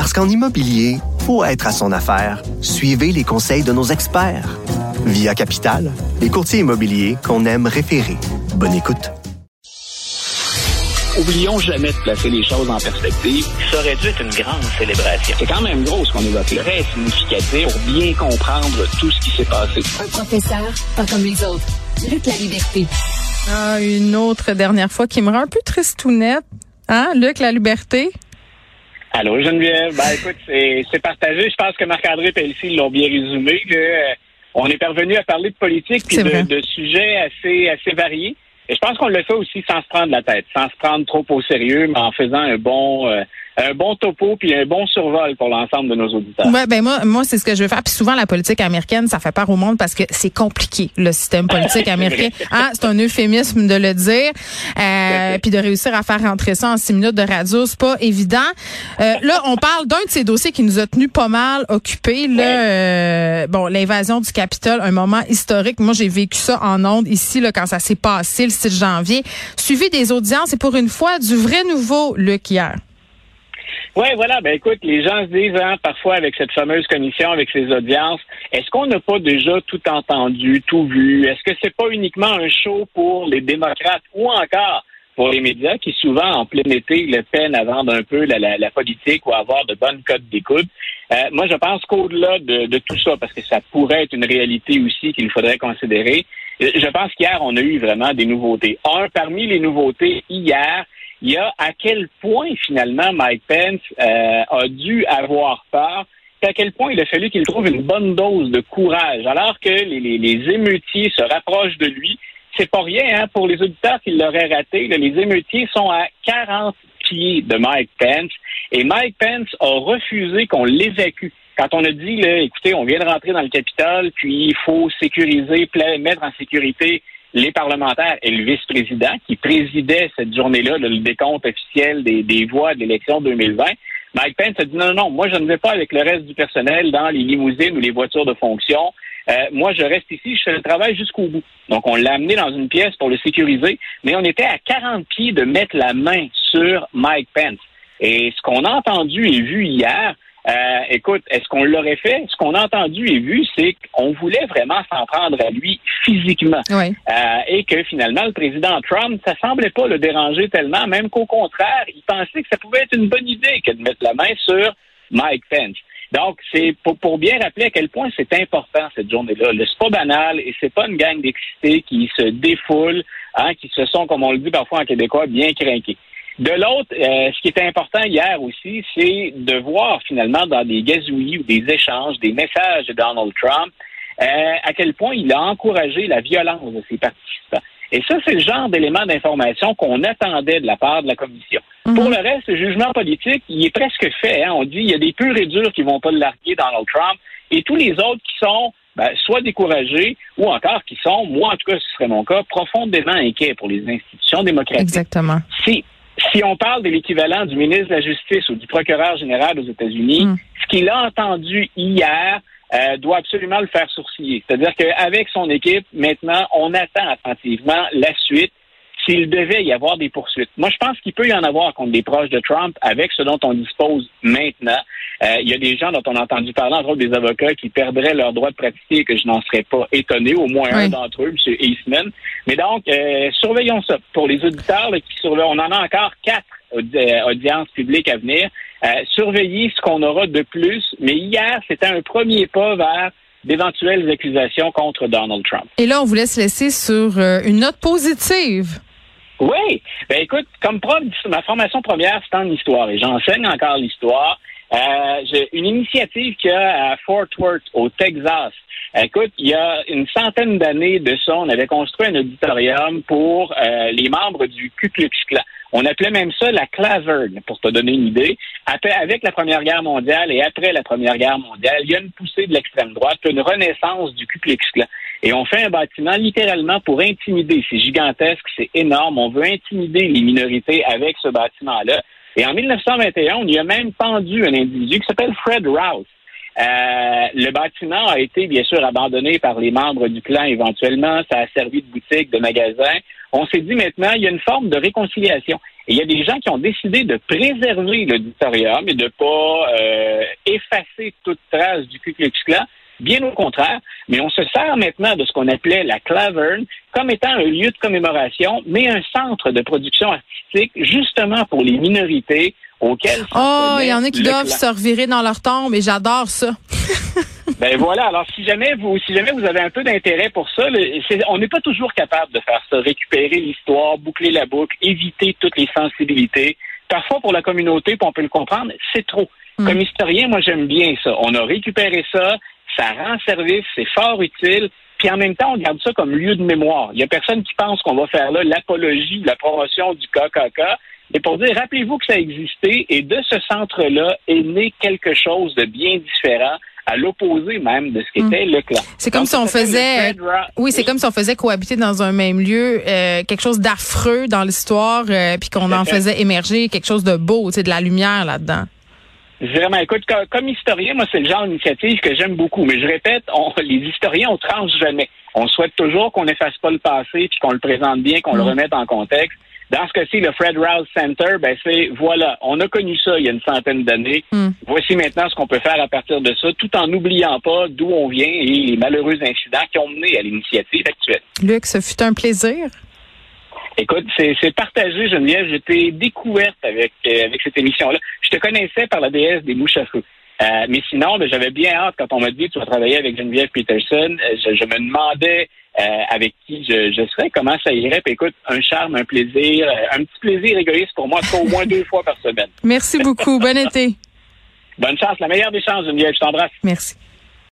Parce qu'en immobilier, pour être à son affaire, suivez les conseils de nos experts. Via Capital, les courtiers immobiliers qu'on aime référer. Bonne écoute. Oublions jamais de placer les choses en perspective. Ça aurait dû être une grande célébration. C'est quand même gros ce qu'on évoque. Très significatif. Pour bien comprendre tout ce qui s'est passé. Un professeur, pas comme les autres. Luc la liberté. Ah, une autre dernière fois qui me rend un peu tristounette. Hein, Luc, la liberté? Allô, Geneviève? Ben, écoute, c'est c'est partagé. Je pense que Marc-André Pelletier l'ont bien résumé. que, euh, on est parvenu à parler de politique puis vrai. de, de sujets assez, assez variés. Et je pense qu'on le fait aussi sans se prendre la tête, sans se prendre trop au sérieux, mais en faisant un bon, euh, un bon topo puis un bon survol pour l'ensemble de nos auditeurs. Ouais, ben moi, moi c'est ce que je veux faire. Puis souvent, la politique américaine, ça fait peur au monde parce que c'est compliqué, le système politique américain. Hein, c'est un euphémisme de le dire. Euh, puis de réussir à faire rentrer ça en six minutes de radio, c'est pas évident. Euh, là, on parle d'un de ces dossiers qui nous a tenus pas mal occupés. Là, euh, bon, l'invasion du Capitole, un moment historique. Moi, j'ai vécu ça en ondes ici, là, quand ça s'est passé le 6 janvier. Suivi des audiences et pour une fois, du vrai nouveau, Luc, hier. Oui, voilà. Ben écoute, les gens se disent hein, parfois avec cette fameuse commission, avec ces audiences, est-ce qu'on n'a pas déjà tout entendu, tout vu? Est-ce que c'est pas uniquement un show pour les démocrates ou encore pour les médias qui souvent en plein été le peinent à vendre un peu la, la, la politique ou à avoir de bonnes codes d'écoute? Euh, Moi, je pense qu'au-delà de, de tout ça, parce que ça pourrait être une réalité aussi qu'il faudrait considérer, je pense qu'hier on a eu vraiment des nouveautés. Un parmi les nouveautés hier il y a à quel point finalement Mike Pence euh, a dû avoir peur, à quel point il a fallu qu'il trouve une bonne dose de courage, alors que les, les, les émeutiers se rapprochent de lui. C'est pas rien hein, pour les auditeurs qui l'auraient raté. là, les émeutiers sont à 40 pieds de Mike Pence et Mike Pence a refusé qu'on l'évacue. Quand on a dit, là, écoutez, on vient de rentrer dans le Capitole, puis il faut sécuriser, mettre en sécurité les parlementaires et le vice-président qui présidait cette journée-là, le décompte officiel des, des voix de l'élection 2020, Mike Pence a dit non, non, non, moi je ne vais pas avec le reste du personnel dans les limousines ou les voitures de fonction. Euh, moi, je reste ici, je fais le travail jusqu'au bout. Donc, on l'a amené dans une pièce pour le sécuriser, mais on était à 40 pieds de mettre la main sur Mike Pence. Et ce qu'on a entendu et vu hier, euh, écoute, est-ce qu'on l'aurait fait? Ce qu'on a entendu et vu, c'est qu'on voulait vraiment s'en prendre à lui physiquement. Oui. Euh, et que finalement, le président Trump, ça semblait pas le déranger tellement, même qu'au contraire, il pensait que ça pouvait être une bonne idée que de mettre la main sur Mike Pence. Donc, c'est pour, pour bien rappeler à quel point c'est important cette journée-là. Le- C'est pas banal et c'est pas une gang d'excités qui se défoulent, hein, qui se sont, comme on le dit parfois en québécois, bien craqués. De l'autre, euh, ce qui était important hier aussi, c'est de voir finalement dans des gazouillis ou des échanges, des messages de Donald Trump, euh, à quel point il a encouragé la violence de ses participants. Et ça, c'est le genre d'élément d'information qu'on attendait de la part de la commission. Pour le reste, le jugement politique, il est presque fait. hein. On dit il y a des purs et durs qui vont pas le larguer Donald Trump, et tous les autres qui sont ben, soit découragés ou encore qui sont, moi en tout cas, ce serait mon cas, profondément inquiets pour les institutions démocratiques. Exactement. Si, si on parle de l'équivalent du ministre de la Justice ou du procureur général aux États-Unis, Mm. ce qu'il a entendu hier euh, doit absolument le faire sourciller. C'est-à-dire qu'avec son équipe, maintenant, on attend attentivement la suite s'il devait y avoir des poursuites. Moi, je pense qu'il peut y en avoir contre des proches de Trump avec ce dont on dispose maintenant. Euh, il y a des gens dont on a entendu parler, entre autres des avocats, qui perdraient leur droit de pratiquer et que je n'en serais pas étonné, au moins un d'entre eux, M. Eastman. Mais donc, euh, surveillons ça. Pour les auditeurs là, qui surveillent, on en a encore quatre euh, audiences publiques à venir. Euh, surveillez ce qu'on aura de plus. Mais hier, c'était un premier pas vers d'éventuelles accusations contre Donald Trump. Et là, on vous laisse laisser sur euh, une note positive. Oui. Ben écoute, comme prof, ma formation première, c'est en histoire et j'enseigne encore l'histoire. Euh, j'ai une initiative qu'il y a à Fort Worth, au Texas. Écoute, il y a une centaine d'années de ça, on avait construit un auditorium pour euh, les membres du Ku Klux Klan. On appelait même ça la claverne, pour te donner une idée. Après, avec la Première Guerre mondiale et après la Première Guerre mondiale, il y a une poussée de l'extrême droite, une renaissance du Ku Klux Klan. Et on fait un bâtiment littéralement pour intimider. C'est gigantesque, c'est énorme. On veut intimider les minorités avec ce bâtiment-là. Et en 1921, on y a même pendu un individu qui s'appelle Fred Rouse. Euh, le bâtiment a été bien sûr abandonné par les membres du clan éventuellement. Ça a servi de boutique, de magasin. On s'est dit maintenant, il y a une forme de réconciliation. Et il y a des gens qui ont décidé de préserver l'auditorium et de pas euh, effacer toute trace du Ku Klux Klan. Bien au contraire, mais on se sert maintenant de ce qu'on appelait la Claverne comme étant un lieu de commémoration, mais un centre de production artistique justement pour les minorités auxquelles... Oh, il y en a qui doivent se revirer dans leur tombe et j'adore ça. ben voilà, alors si jamais vous si jamais vous avez un peu d'intérêt pour ça, on n'est pas toujours capable de faire ça, récupérer l'histoire, boucler la boucle, éviter toutes les sensibilités. Parfois pour la communauté, puis on peut le comprendre, c'est trop. Hmm. Comme historien, moi j'aime bien ça. On a récupéré ça, ça rend service, c'est fort utile. Puis en même temps, on garde ça comme lieu de mémoire. Il y a personne qui pense qu'on va faire là l'apologie, la promotion du KKK. Et pour dire, rappelez-vous que ça existait et de ce centre-là est né quelque chose de bien différent à l'opposé même de ce qu'était hmm. le clan. C'est comme si on faisait, oui, c'est comme si on faisait cohabiter dans un même lieu euh, quelque chose d'affreux dans l'histoire, euh, puis qu'on en faisait émerger quelque chose de beau, tu de la lumière là-dedans. Vraiment, écoute, comme historien, moi, c'est le genre d'initiative que j'aime beaucoup. Mais je répète, on, les historiens, on tranche jamais. On souhaite toujours qu'on n'efface pas le passé, puis qu'on le présente bien, qu'on le mm. remette en contexte. Dans ce cas-ci, le Fred Rouse Center, ben c'est voilà, on a connu ça il y a une centaine d'années. Mm. Voici maintenant ce qu'on peut faire à partir de ça, tout en n'oubliant pas d'où on vient et les malheureux incidents qui ont mené à l'initiative actuelle. Luc, ce fut un plaisir. Écoute, c'est partagé, Geneviève. J'étais découverte avec, euh, avec cette émission-là. Je te connaissais par la déesse des mouches à feu. Euh, mais sinon, ben, j'avais bien hâte quand on m'a dit tu vas travailler avec Geneviève Peterson. Euh, je, me demandais avec qui je, je, serais, comment ça irait. Puis écoute, un charme, un plaisir, un petit plaisir égoïste pour moi, au moins deux fois par semaine. Merci beaucoup. bon été. Bonne chance, la meilleure des chances, Geneviève. Je t'embrasse. Merci.